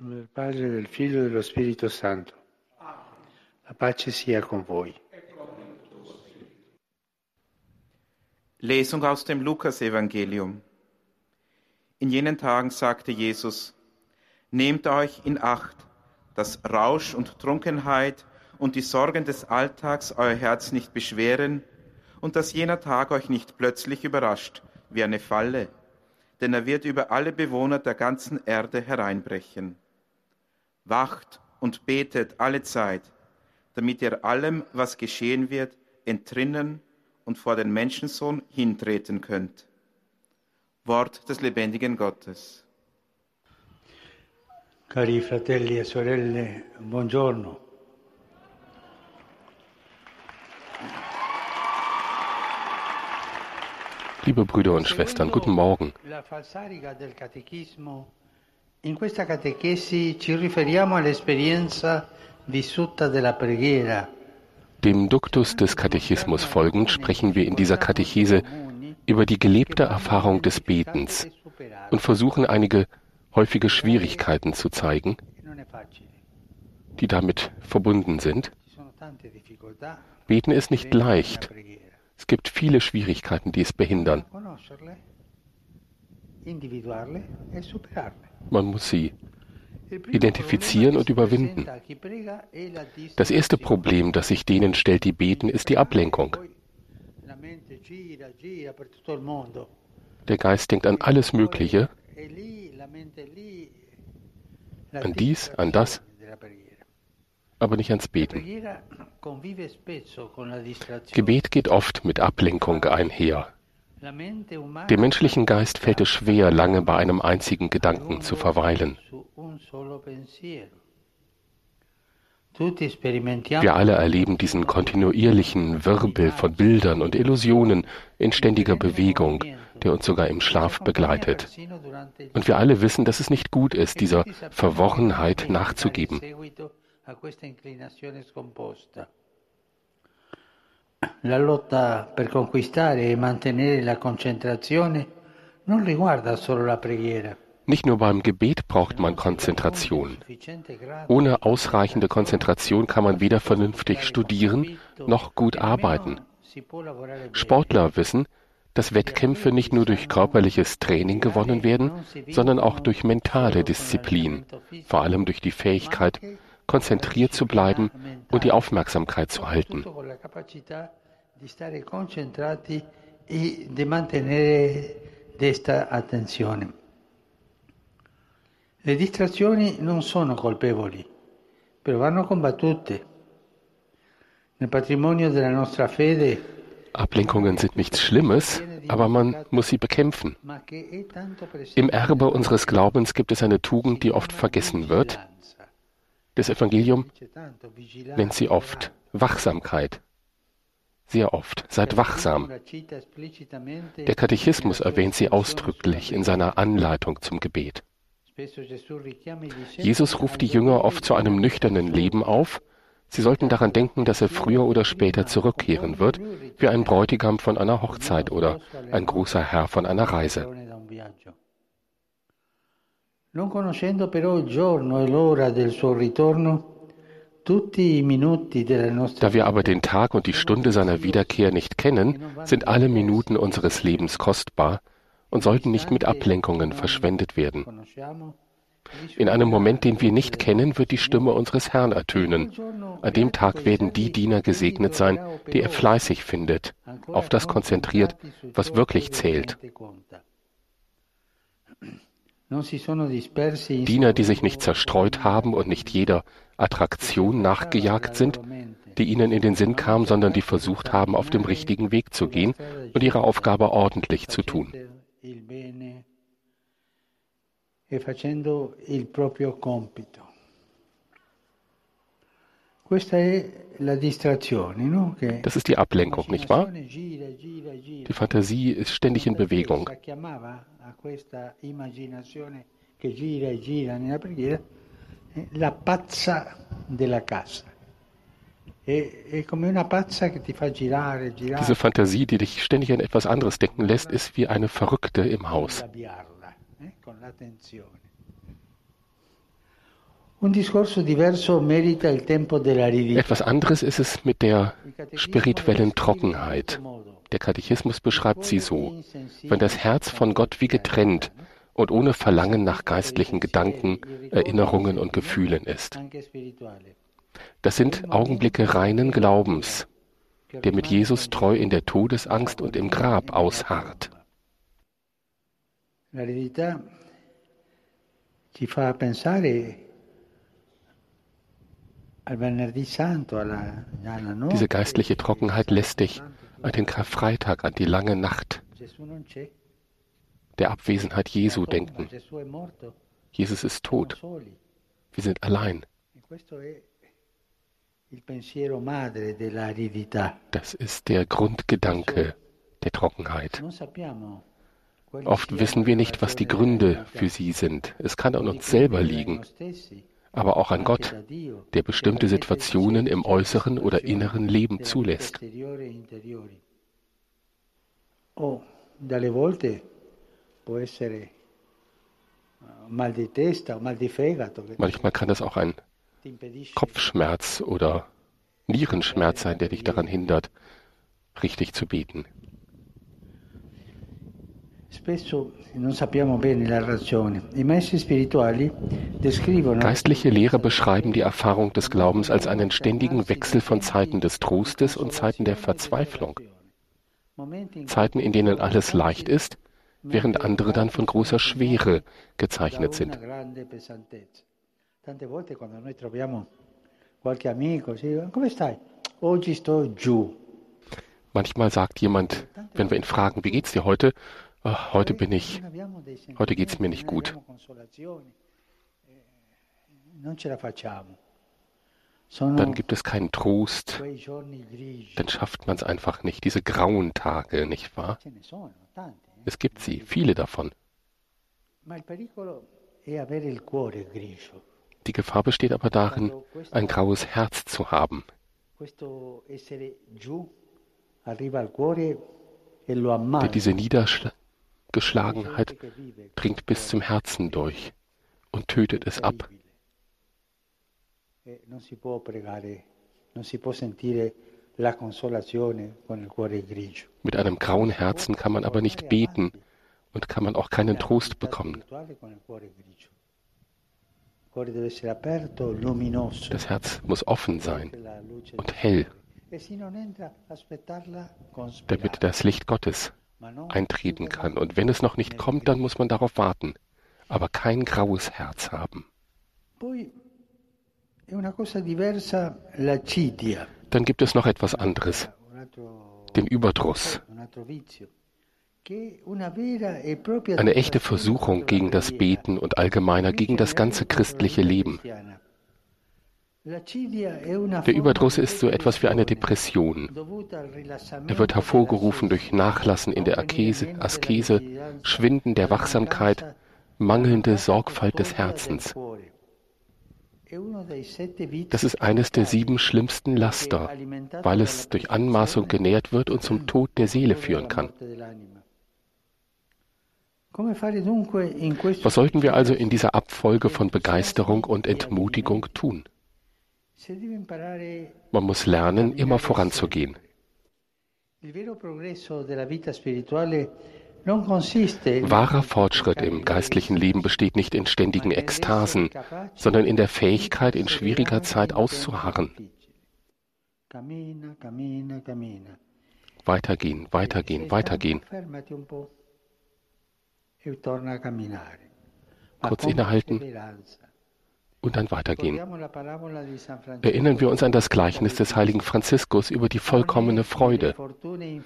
Del Padre, del Figlio e dello Spirito Santo. La pace sia con voi. Lesung aus dem Lukasevangelium. In jenen Tagen sagte Jesus, Nehmt euch in Acht, dass Rausch und Trunkenheit und die Sorgen des Alltags euer Herz nicht beschweren und dass jener Tag euch nicht plötzlich überrascht wie eine Falle, denn er wird über alle Bewohner der ganzen Erde hereinbrechen. Wacht und betet alle Zeit, damit ihr allem, was geschehen wird, entrinnen und vor den Menschensohn hintreten könnt. Wort des lebendigen Gottes. Cari fratelli e sorelle, buongiorno. Liebe Brüder und Schwestern, guten Morgen. La falsariga del catechismo, in questa catechesi ci riferiamo all'esperienza vissuta della preghiera. Dem Duktus des Katechismus folgend sprechen wir in dieser Katechese über die gelebte Erfahrung des Betens und versuchen einige häufige Schwierigkeiten zu zeigen, die damit verbunden sind. Beten ist nicht leicht. Es gibt viele Schwierigkeiten, die es behindern. Individuarle e superarle. Man muss sie. Identifizieren und überwinden. Das erste. Problem, das sich denen stellt, die beten, ist die Ablenkung. Der Geist denkt an alles Mögliche, An dies, an das. aber nicht ans Beten. Gebet geht oft mit Ablenkung einher. Dem menschlichen Geist fällt es schwer, lange bei einem einzigen Gedanken zu verweilen. Wir alle erleben diesen kontinuierlichen Wirbel von Bildern und Illusionen in ständiger Bewegung, der uns sogar im Schlaf begleitet. Und wir alle wissen, dass es nicht gut ist, dieser Verworrenheit nachzugeben. seguito a questa inclinazione scomposta. La lotta per conquistare e mantenere la concentrazione non riguarda solo la preghiera. Nicht nur beim Gebet braucht man Konzentration. Ohne ausreichende Konzentration kann man weder vernünftig studieren noch gut arbeiten. Sportler wissen, dass Wettkämpfe nicht nur durch körperliches Training gewonnen werden, sondern auch durch mentale Disziplin, vor allem durch die Fähigkeit, konzentriert zu bleiben und die Aufmerksamkeit zu halten. Le distrazioni non sono colpevoli, però vanno combattute. Nel patrimonio della nostra fede, Ablenkungen sind nichts Schlimmes, aber man muss sie bekämpfen. Im Erbe unseres Glaubens gibt es eine Tugend, die oft vergessen wird. Das Evangelium nennt sie oft Wachsamkeit. Sehr oft. Seid wachsam. Der Katechismus erwähnt sie ausdrücklich in seiner Anleitung zum Gebet. Jesus ruft die Jünger oft zu einem nüchternen Leben auf. Sie sollten daran denken, dass er früher oder später zurückkehren wird, wie ein Bräutigam von einer Hochzeit oder ein großer Herr von einer Reise. Non conoscendo però il giorno e l'ora del suo ritorno, Da wir aber den Tag und die Stunde seiner Wiederkehr nicht kennen, sind alle Minuten unseres Lebens kostbar und sollten nicht mit Ablenkungen verschwendet werden. In einem Moment, den wir nicht kennen, wird die Stimme unseres Herrn ertönen. An dem Tag werden die Diener gesegnet sein, die er fleißig findet, auf das konzentriert, was wirklich zählt. Diener, die sich nicht zerstreut haben und nicht jeder Attraktion nachgejagt sind, die ihnen in den Sinn kam, sondern die versucht haben, auf dem richtigen Weg zu gehen und ihre Aufgabe ordentlich zu tun. e Das ist die Ablenkung, nicht wahr? Die Fantasie ist ständig in Bewegung. A questa immaginazione che gira e gira nella preghiera eh, la pazza della casa. È, è come una pazza che ti fa girare, girare, Diese Fantasie, die dich ständig an etwas anderes denken lässt, ist wie eine Verrückte im Haus. eh. Etwas anderes ist es mit der spirituellen Trockenheit. Der Katechismus beschreibt sie so, wenn das Herz von Gott wie getrennt und ohne Verlangen nach geistlichen Gedanken, Erinnerungen und Gefühlen ist. Das sind Augenblicke reinen Glaubens, der mit Jesus treu in der Todesangst und im Grab ausharrt. Diese geistliche Trockenheit lässt dich an den Karfreitag, an die lange Nacht der Abwesenheit Jesu denken. Jesus ist tot. Wir sind allein. Das ist der Grundgedanke der Trockenheit. Oft wissen wir nicht, was die Gründe für sie sind. Es kann an uns selber liegen, aber auch an Gott, der bestimmte Situationen im äußeren oder inneren Leben zulässt. Oh, volte Manchmal kann es auch ein Kopfschmerz oder Nierenschmerz sein, der dich daran hindert, richtig zu beten. Geistliche Lehrer beschreiben die Erfahrung des Glaubens als einen ständigen Wechsel von Zeiten des Trostes und Zeiten der Verzweiflung. Zeiten, in denen alles leicht ist, während andere dann von großer Schwere gezeichnet sind. Manchmal sagt jemand, wenn wir ihn fragen, wie geht's dir heute? Ach, heute bin ich, heute geht's mir nicht gut. Dann gibt es keinen Trost, dann schafft man es einfach nicht. Diese grauen Tage, nicht wahr? Es gibt sie, viele davon. Die Gefahr besteht aber darin, ein graues Herz zu haben. Denn diese Niedergeschlagenheit dringt bis zum Herzen durch und tötet es ab. Sentire mit einem grauen Herzen kann man aber nicht beten und kann man auch keinen Trost bekommen. Das Herz muss offen sein und hell, damit das Licht Gottes eintreten kann. Und wenn es noch nicht kommt, dann muss man darauf warten, aber kein graues Herz haben. Dann gibt es noch etwas anderes, den Überdruss. Eine echte Versuchung gegen das Beten und allgemeiner gegen das ganze christliche Leben. Der Überdruss ist so etwas wie eine Depression. Er wird hervorgerufen durch Nachlassen in der Askese, Askese Schwinden der Wachsamkeit, mangelnde Sorgfalt des Herzens. Das ist eines der sieben schlimmsten Laster, weil es durch Anmaßung genährt wird und zum Tod der Seele führen kann. Was sollten wir also in dieser Abfolge von Begeisterung und Entmutigung tun? Man muss lernen, immer voranzugehen. Wahrer Fortschritt im geistlichen Leben besteht nicht in ständigen Ekstasen, sondern in der Fähigkeit, in schwieriger Zeit auszuharren. Weitergehen, weitergehen, weitergehen. E Kurz innehalten und dann weitergehen. Erinnern wir uns an das Gleichnis des heiligen Franziskus über die vollkommene Freude.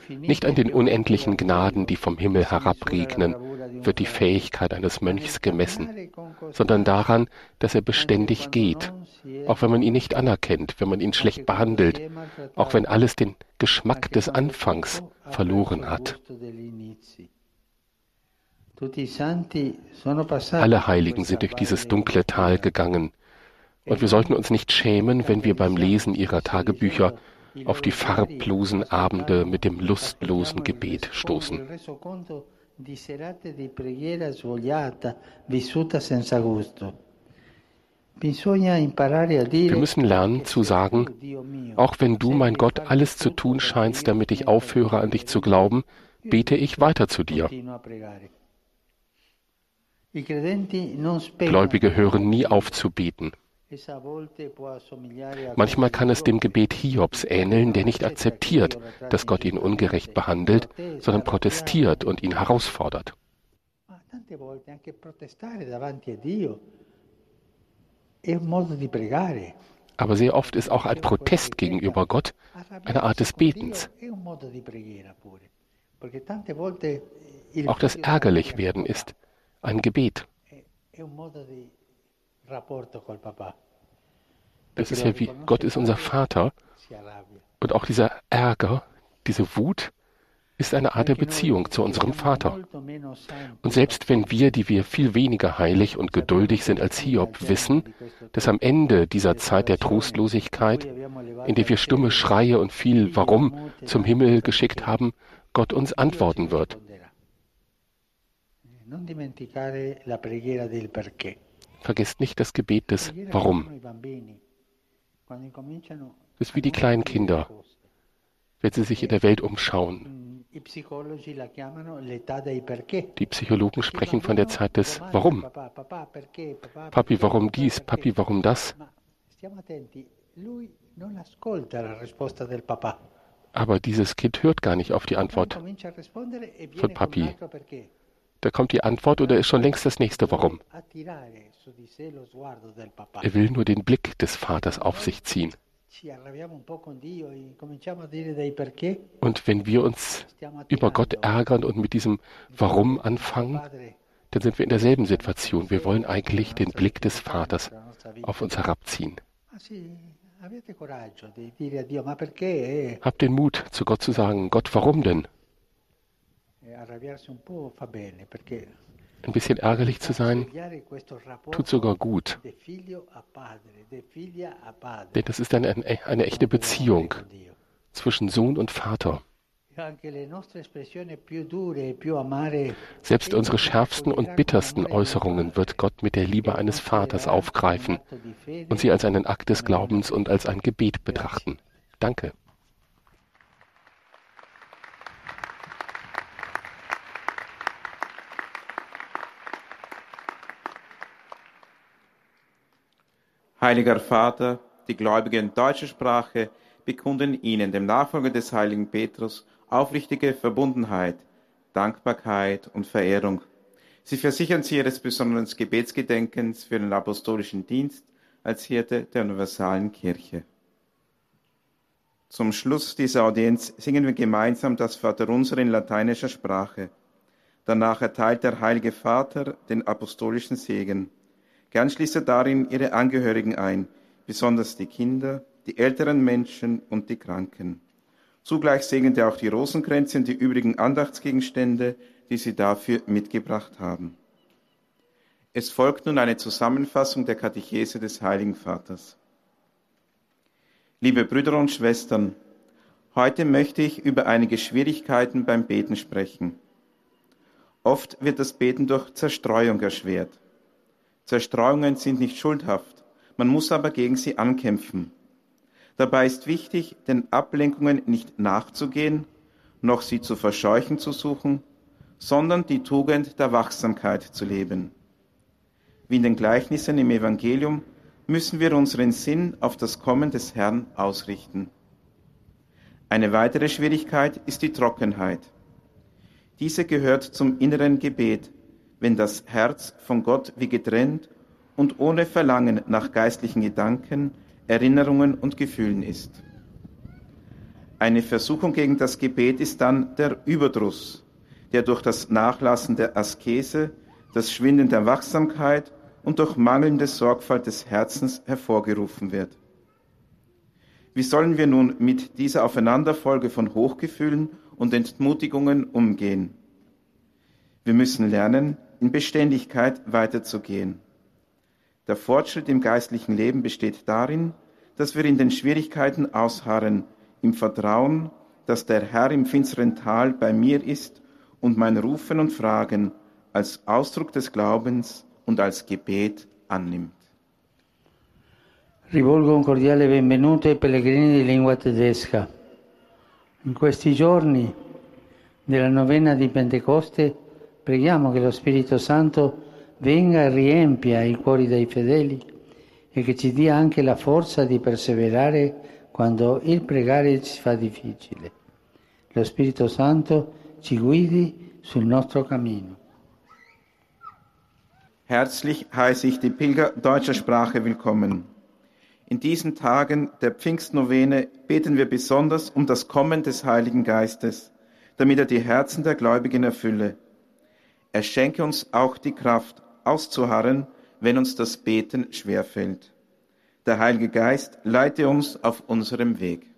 Nicht an den unendlichen Gnaden, die vom Himmel herabregnen, wird die Fähigkeit eines Mönchs gemessen, sondern daran, dass er beständig geht, auch wenn man ihn nicht anerkennt, wenn man ihn schlecht behandelt, auch wenn alles den Geschmack des Anfangs verloren hat. Alle Heiligen sind durch dieses dunkle Tal gegangen, und wir sollten uns nicht schämen, wenn wir beim Lesen ihrer Tagebücher auf die farblosen Abende mit dem lustlosen Gebet stoßen. Wir müssen lernen zu sagen, auch wenn du, mein Gott, alles zu tun scheinst, damit ich aufhöre an dich zu glauben, bete ich weiter zu dir. Gläubige hören nie auf zu beten. Manchmal kann es dem Gebet Hiobs ähneln, der nicht akzeptiert, dass Gott ihn ungerecht behandelt, sondern protestiert und ihn herausfordert. Aber sehr oft ist auch ein Protest gegenüber Gott eine Art des Betens. Auch das Ärgerlichwerden ist ein Gebet. Das ist ja wie, Gott ist unser Vater. Und auch dieser Ärger, diese Wut, ist eine Art der Beziehung zu unserem Vater. Und selbst wenn wir, die wir viel weniger heilig und geduldig sind als Hiob, wissen, dass am Ende dieser Zeit der Trostlosigkeit, in der wir stumme Schreie und viel Warum zum Himmel geschickt haben, Gott uns antworten wird. Vergesst nicht das Gebet des Warum. Das ist wie die kleinen Kinder, wenn sie sich in der Welt umschauen. Die Psychologen sprechen von der Zeit des Warum. Papi, warum dies? Papi, warum das? Aber dieses Kind hört gar nicht auf die Antwort von Papi. Da kommt die Antwort oder ist schon längst das nächste Warum. Er will nur den Blick des Vaters auf sich ziehen. Und wenn wir uns über Gott ärgern und mit diesem Warum anfangen, dann sind wir in derselben Situation. Wir wollen eigentlich den Blick des Vaters auf uns herabziehen. Habt den Mut, zu Gott zu sagen, Gott, warum denn? Ein bisschen ärgerlich zu sein, tut sogar gut. Denn das ist eine, eine, eine echte Beziehung zwischen Sohn und Vater. Selbst unsere schärfsten und bittersten Äußerungen wird Gott mit der Liebe eines Vaters aufgreifen und sie als einen Akt des Glaubens und als ein Gebet betrachten. Danke. Heiliger Vater, die Gläubigen deutscher Sprache bekunden Ihnen, dem Nachfolger des heiligen Petrus, aufrichtige Verbundenheit, Dankbarkeit und Verehrung. Sie versichern Sie Ihres besonderen Gebetsgedenkens für den apostolischen Dienst als Hirte der universalen Kirche. Zum Schluss dieser Audienz singen wir gemeinsam das Vaterunser in lateinischer Sprache. Danach erteilt der Heilige Vater den apostolischen Segen. Gern schließt er darin ihre Angehörigen ein, besonders die Kinder, die älteren Menschen und die Kranken. Zugleich segnet er auch die Rosenkränze und die übrigen Andachtsgegenstände, die sie dafür mitgebracht haben. Es folgt nun eine Zusammenfassung der Katechese des Heiligen Vaters. Liebe Brüder und Schwestern, heute möchte ich über einige Schwierigkeiten beim Beten sprechen. Oft wird das Beten durch Zerstreuung erschwert. Zerstreuungen sind nicht schuldhaft, man muss aber gegen sie ankämpfen. Dabei ist wichtig, den Ablenkungen nicht nachzugehen, noch sie zu verscheuchen zu suchen, sondern die Tugend der Wachsamkeit zu leben. Wie in den Gleichnissen im Evangelium müssen wir unseren Sinn auf das Kommen des Herrn ausrichten. Eine weitere Schwierigkeit ist die Trockenheit. Diese gehört zum inneren Gebet, wenn das Herz von Gott wie getrennt und ohne Verlangen nach geistlichen Gedanken, Erinnerungen und Gefühlen ist. Eine Versuchung gegen das Gebet ist dann der Überdruss, der durch das Nachlassen der Askese, das Schwinden der Wachsamkeit und durch mangelnde Sorgfalt des Herzens hervorgerufen wird. Wie sollen wir nun mit dieser Aufeinanderfolge von Hochgefühlen und Entmutigungen umgehen? Wir müssen lernen, in Beständigkeit weiterzugehen. Der Fortschritt im geistlichen Leben besteht darin, dass wir in den Schwierigkeiten ausharren, im Vertrauen, dass der Herr im finsteren Tal bei mir ist und mein Rufen und Fragen als Ausdruck des Glaubens und als Gebet annimmt. Rivolgo un cordiale benvenuto ai pellegrini di lingua tedesca. In questi giorni della novena di Pentecoste preghiamo che lo Spirito Santo venga e riempia i cuori dei fedeli e che ci dia anche la forza di perseverare quando il pregare ci fa difficile. Lo Spirito Santo ci guidi sul nostro cammino. Herzlich heiße ich die Pilger deutscher Sprache willkommen. In diesen Tagen der Pfingstnovene beten wir besonders um das Kommen des Heiligen Geistes, damit er die Herzen der Gläubigen erfülle. Er schenke uns auch die Kraft, auszuharren, wenn uns das Beten schwerfällt. Der Heilige Geist leite uns auf unserem Weg.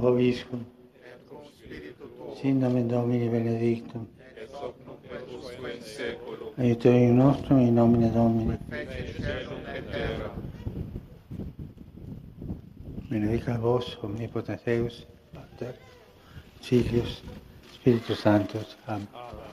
Hoviscum. Sin nomen Domini benedictum. Aiutorium nostrum in nomine Domini. Benedica vos, omnipotens Deus, Pater, Filius, Spiritus Sanctus. Amen.